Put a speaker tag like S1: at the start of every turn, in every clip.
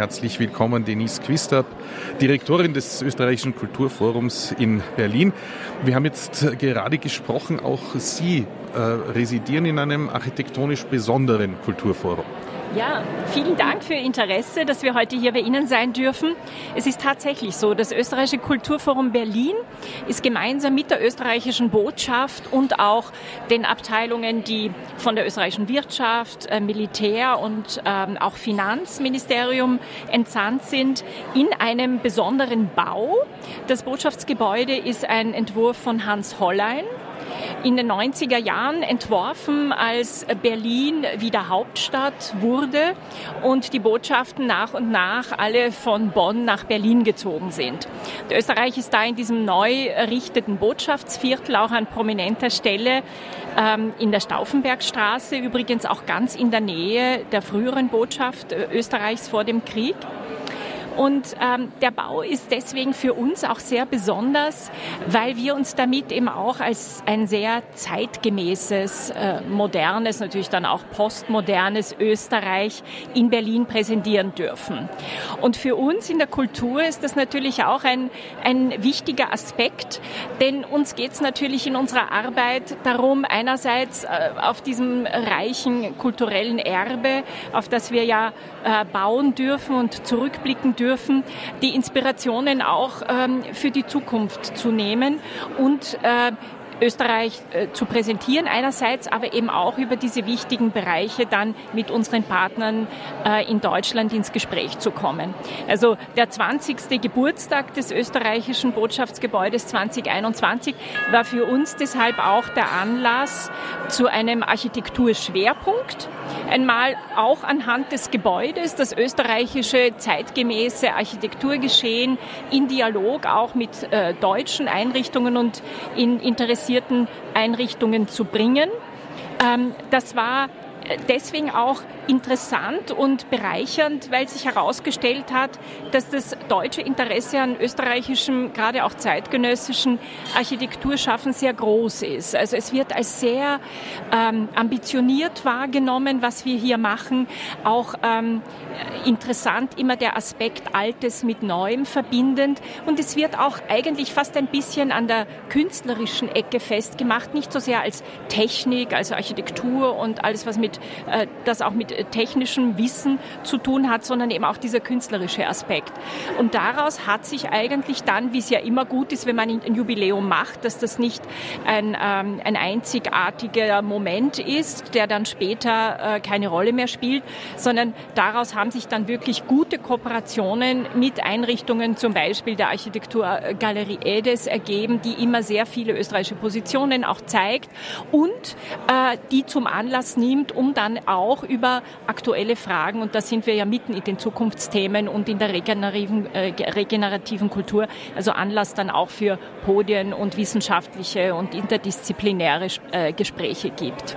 S1: herzlich willkommen Denise Quistab, Direktorin des Österreichischen Kulturforums in Berlin. Wir haben jetzt gerade gesprochen, auch Sie äh, residieren in einem architektonisch besonderen Kulturforum.
S2: Ja, vielen Dank für Ihr Interesse, dass wir heute hier bei Ihnen sein dürfen. Es ist tatsächlich so, das Österreichische Kulturforum Berlin ist gemeinsam mit der österreichischen Botschaft und auch den Abteilungen, die von der österreichischen Wirtschaft, äh, Militär und ähm, auch Finanzministerium entsandt sind, in einem besonderen Bau. Das Botschaftsgebäude ist ein Entwurf von Hans Hollein in den 90er Jahren entworfen, als Berlin wieder Hauptstadt wurde und die Botschaften nach und nach alle von Bonn nach Berlin gezogen sind. Österreich ist da in diesem neu errichteten Botschaftsviertel auch an prominenter Stelle ähm, in der Stauffenbergstraße, übrigens auch ganz in der Nähe der früheren Botschaft äh, Österreichs vor dem Krieg. Und ähm, der Bau ist deswegen für uns auch sehr besonders, weil wir uns damit eben auch als ein sehr zeitgemäßes, äh, modernes, natürlich dann auch postmodernes Österreich in Berlin präsentieren dürfen. Und für uns in der Kultur ist das natürlich auch ein, ein wichtiger Aspekt, denn uns geht es natürlich in unserer Arbeit darum, einerseits äh, auf diesem reichen kulturellen Erbe, auf das wir ja äh, bauen dürfen und zurückblicken dürfen, die Inspirationen auch ähm, für die Zukunft zu nehmen und äh, Österreich äh, zu präsentieren einerseits, aber eben auch über diese wichtigen Bereiche dann mit unseren Partnern äh, in Deutschland ins Gespräch zu kommen. Also der 20. Geburtstag des österreichischen Botschaftsgebäudes 2021 war für uns deshalb auch der Anlass zu einem Architekturschwerpunkt. Einmal auch anhand des Gebäudes, das österreichische zeitgemäße Architekturgeschehen in Dialog auch mit äh, deutschen Einrichtungen und in interessierten interessierten Einrichtungen zu bringen. Ähm, das war deswegen auch interessant und bereichernd, weil sich herausgestellt hat, dass das deutsche Interesse an österreichischem, gerade auch zeitgenössischen Architekturschaffen sehr groß ist. Also es wird als sehr ähm, ambitioniert wahrgenommen, was wir hier machen. Auch ähm, interessant immer der Aspekt Altes mit Neuem verbindend. Und es wird auch eigentlich fast ein bisschen an der künstlerischen Ecke festgemacht, nicht so sehr als Technik, also Architektur und alles, was mit, äh, das auch mit technischem Wissen zu tun hat, sondern eben auch dieser künstlerische Aspekt. Und daraus hat sich eigentlich dann, wie es ja immer gut ist, wenn man ein Jubiläum macht, dass das nicht ein, ähm, ein einzigartiger Moment ist, der dann später äh, keine Rolle mehr spielt, sondern daraus haben sich dann wirklich gute Kooperationen mit Einrichtungen, zum Beispiel der Architekturgalerie Edes, ergeben, die immer sehr viele österreichische Positionen auch zeigt und äh, die zum Anlass nimmt, um dann auch über aktuelle Fragen, und da sind wir ja mitten in den Zukunftsthemen und in der regenerativen, äh, regenerativen Kultur, also Anlass dann auch für Podien und wissenschaftliche und interdisziplinäre äh, Gespräche gibt.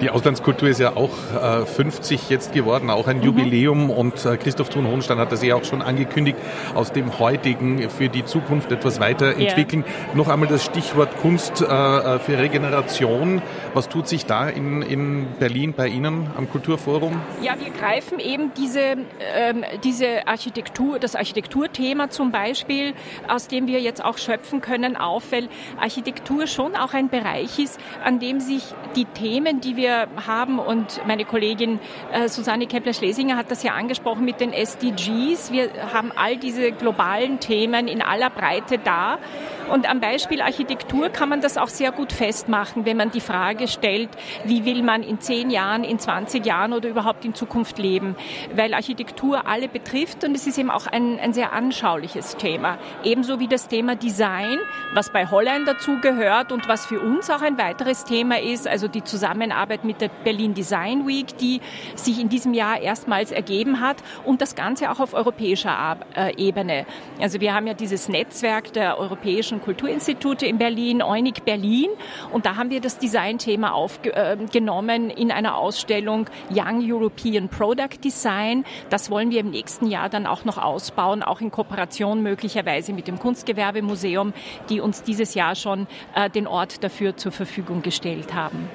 S1: Die Auslandskultur ist ja auch äh, 50 jetzt geworden, auch ein mhm. Jubiläum und äh, Christoph Thun-Hohenstein hat das ja auch schon angekündigt, aus dem heutigen für die Zukunft etwas weiterentwickeln. Ja. Noch einmal das Stichwort Kunst äh, äh, für Regeneration. Was tut sich da in, in Berlin bei Ihnen am Kulturforum?
S2: Ja, wir greifen eben diese, ähm, diese Architektur, das Architekturthema zum Beispiel, aus dem wir jetzt auch schöpfen können, auf, weil Architektur schon auch ein Bereich ist, an dem sich die Themen, die wir haben, und meine Kollegin äh, Susanne Kepler-Schlesinger hat das ja angesprochen mit den SDGs, wir haben all diese globalen Themen in aller Breite da. Und am Beispiel Architektur kann man das auch sehr gut festmachen, wenn man die Frage stellt, wie will man in zehn Jahren, in 20 Jahren oder überhaupt in Zukunft leben, weil Architektur alle betrifft und es ist eben auch ein, ein sehr anschauliches Thema. Ebenso wie das Thema Design, was bei Holland dazu gehört und was für uns auch ein weiteres Thema ist, also die Zusammenarbeit mit der Berlin Design Week, die sich in diesem Jahr erstmals ergeben hat und das Ganze auch auf europäischer äh, Ebene. Also wir haben ja dieses Netzwerk der europäischen Europäischen Kulturinstitute in Berlin, EUNIC Berlin. Und da haben wir das Designthema aufgenommen in einer Ausstellung Young European Product Design. Das wollen wir im nächsten Jahr dann auch noch ausbauen, auch in Kooperation möglicherweise mit dem Kunstgewerbemuseum, die uns dieses Jahr schon äh, den Ort dafür zur Verfügung gestellt haben.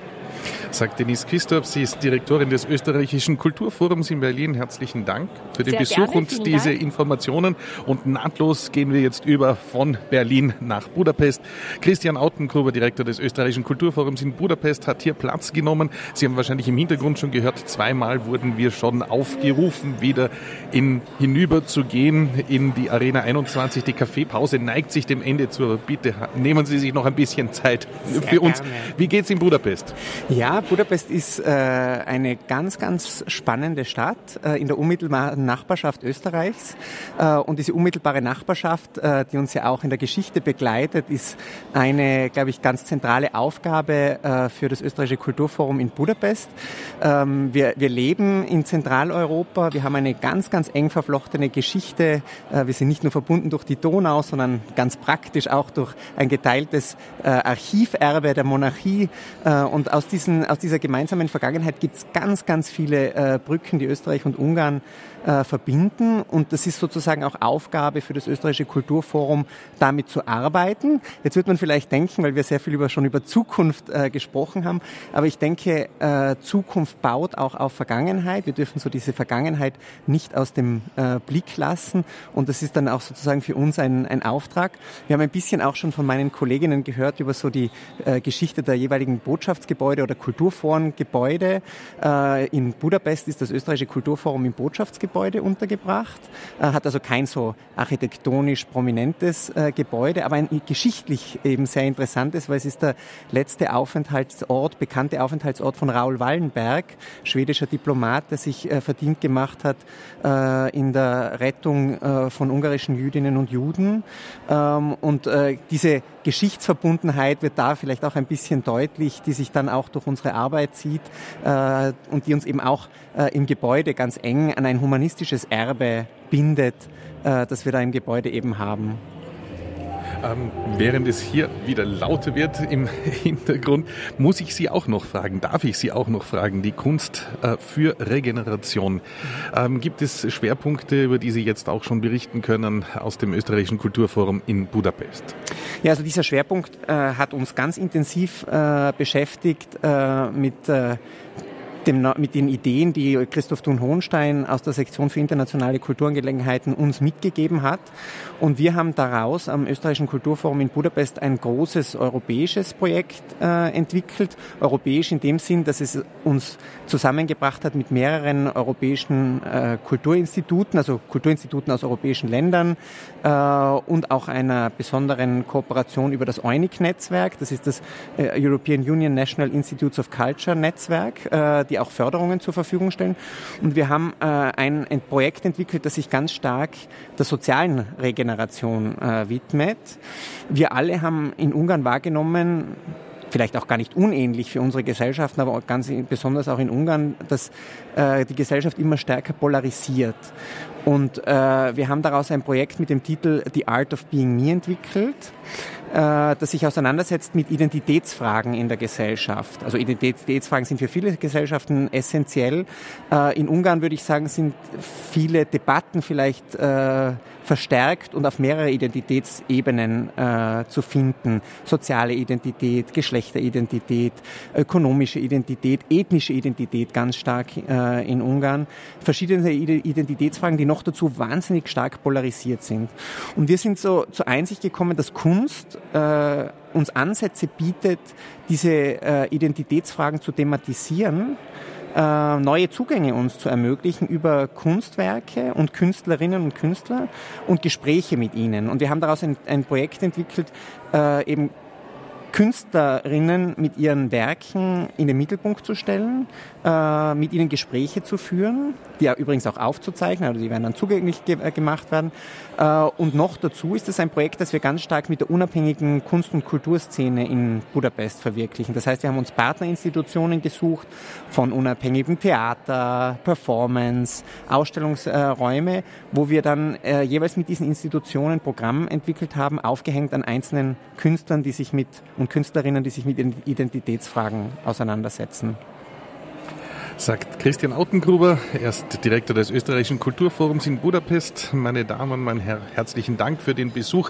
S1: Sagt Denise Christoph, sie ist Direktorin des Österreichischen Kulturforums in Berlin. Herzlichen Dank für den
S2: Sehr
S1: Besuch
S2: gerne,
S1: und diese
S2: Dank.
S1: Informationen. Und nahtlos gehen wir jetzt über von Berlin nach Budapest. Christian Autengruber, Direktor des Österreichischen Kulturforums in Budapest, hat hier Platz genommen. Sie haben wahrscheinlich im Hintergrund schon gehört, zweimal wurden wir schon aufgerufen, wieder in, hinüber zu gehen in die Arena 21. Die Kaffeepause neigt sich dem Ende zu. Bitte nehmen Sie sich noch ein bisschen Zeit
S3: Sehr
S1: für uns.
S3: gerne.
S1: Wie geht's in Budapest?
S3: Ja, Budapest ist äh, eine ganz, ganz spannende Stadt äh, in der unmittelbaren Nachbarschaft Österreichs. Äh, und diese unmittelbare Nachbarschaft, die uns ja auch in der Geschichte begleitet, ist eine, glaube ich, ganz zentrale Aufgabe für das Österreichische Kulturforum in Budapest. Ähm, wir, wir leben in Zentraleuropa. Wir haben eine ganz, ganz eng verflochtene Geschichte. Wir sind nicht nur verbunden durch die Donau, sondern ganz praktisch auch durch ein geteiltes Archiverbe der Monarchie. Und aus, diesen, aus dieser gemeinsamen Vergangenheit gibt es ganz, ganz viele äh, Brücken, die Österreich und Ungarn äh, verbinden. Und das ist sozusagen auch Aufgabe für das Österreichische Kulturforum, damit zu arbeiten. Jetzt wird man vielleicht denken, weil wir sehr viel über, schon über Zukunft äh, gesprochen haben, aber ich denke, äh, Zukunft baut auch auf Vergangenheit. Wir dürfen so diese Vergangenheit nicht aus dem äh, Blick lassen. Und das ist dann auch sozusagen für uns ein, ein Auftrag. Wir haben ein bisschen auch schon von meinen Kolleginnen gehört über so die äh, Geschichte der jeweiligen Botschaftsgebäude oder Kulturforengebäude. Äh, in Budapest ist das österreichische Kulturforum im Botschaftsgebäude untergebracht, äh, hat also kein so architektonisch prominentes äh, Gebäude, aber ein geschichtlich eben sehr interessantes, weil es ist der letzte Aufenthaltsort, bekannte Aufenthaltsort von Raoul Wallenberg, schwedischer Diplomat, der sich verdient gemacht hat in der Rettung von ungarischen Jüdinnen und Juden. Ähm, und diese Geschichtsverbundenheit wird da vielleicht auch ein bisschen deutlich, die sich dann auch durch unsere Arbeit zieht äh, und die uns eben auch äh, im Gebäude ganz eng an ein humanistisches Erbe bindet, äh, das wir da im Gebäude eben haben.
S1: Ähm, während es hier wieder lauter wird im Hintergrund, muss ich Sie auch noch fragen, darf ich Sie auch noch fragen, die Kunst äh, für Regeneration. Ähm, gibt es Schwerpunkte, über die Sie jetzt auch schon berichten können aus dem österreichischen Kulturforum in Budapest?
S3: Ja, also dieser Schwerpunkt äh, hat uns ganz intensiv äh, beschäftigt äh, mit äh, dem, mit den Ideen, die Christoph Thun-Hohenstein aus der Sektion für internationale Kulturangelegenheiten uns mitgegeben hat. Und wir haben daraus am österreichischen Kulturforum in Budapest ein großes europäisches Projekt äh, entwickelt. Europäisch in dem Sinn, dass es uns zusammengebracht hat mit mehreren europäischen äh, Kulturinstituten, also Kulturinstituten aus europäischen Ländern äh, und auch einer besonderen Kooperation über das EUNIC-Netzwerk. Das ist das äh, European Union National Institutes of Culture Netzwerk, äh, die auch Förderungen zur Verfügung stellen. Und wir haben äh, ein, ein Projekt entwickelt, das sich ganz stark der sozialen Regeneration äh, widmet. Wir alle haben in Ungarn wahrgenommen, vielleicht auch gar nicht unähnlich für unsere Gesellschaften, aber ganz besonders auch in Ungarn, dass äh, die Gesellschaft immer stärker polarisiert. Und äh, wir haben daraus ein Projekt mit dem Titel The Art of Being Me entwickelt, das sich auseinandersetzt mit Identitätsfragen in der Gesellschaft. Also Identitätsfragen sind für viele Gesellschaften essentiell. Äh, in Ungarn würde ich sagen, sind viele Debatten vielleicht äh, verstärkt und auf mehrere Identitätsebenen äh, zu finden. Soziale Identität, Geschlechteridentität, ökonomische Identität, ethnische Identität ganz stark äh, in Ungarn. Verschiedene Identitätsfragen, die noch dazu wahnsinnig stark polarisiert sind. Und wir sind so zur Einsicht gekommen, dass Kunst äh, uns Ansätze bietet, diese äh, Identitätsfragen zu thematisieren äh, neue Zugänge uns zu ermöglichen über Kunstwerke und Künstlerinnen und Künstler und Gespräche mit ihnen. Und wir haben daraus ein, ein Projekt entwickelt, äh, eben Künstlerinnen mit ihren Werken in den Mittelpunkt zu stellen, äh, mit ihnen Gespräche zu führen, die ja übrigens auch aufzuzeichnen, also die werden dann zugänglich ge äh, gemacht werden. Äh, und noch dazu ist es ein Projekt, das wir ganz stark mit der unabhängigen Kunst- und Kulturszene in Budapest verwirklichen. Das heißt, wir haben uns Partnerinstitutionen gesucht von unabhängigem Theater, Performance, Ausstellungsräume, wo wir dann äh, jeweils mit diesen Institutionen Programm entwickelt haben, aufgehängt an einzelnen Künstlern, die sich mit und Künstlerinnen, die sich mit Identitätsfragen auseinandersetzen.
S1: Sagt Christian Autengruber, er ist Direktor des österreichischen Kulturforums in Budapest. Meine Damen und mein Herr, herzlichen Dank für den Besuch.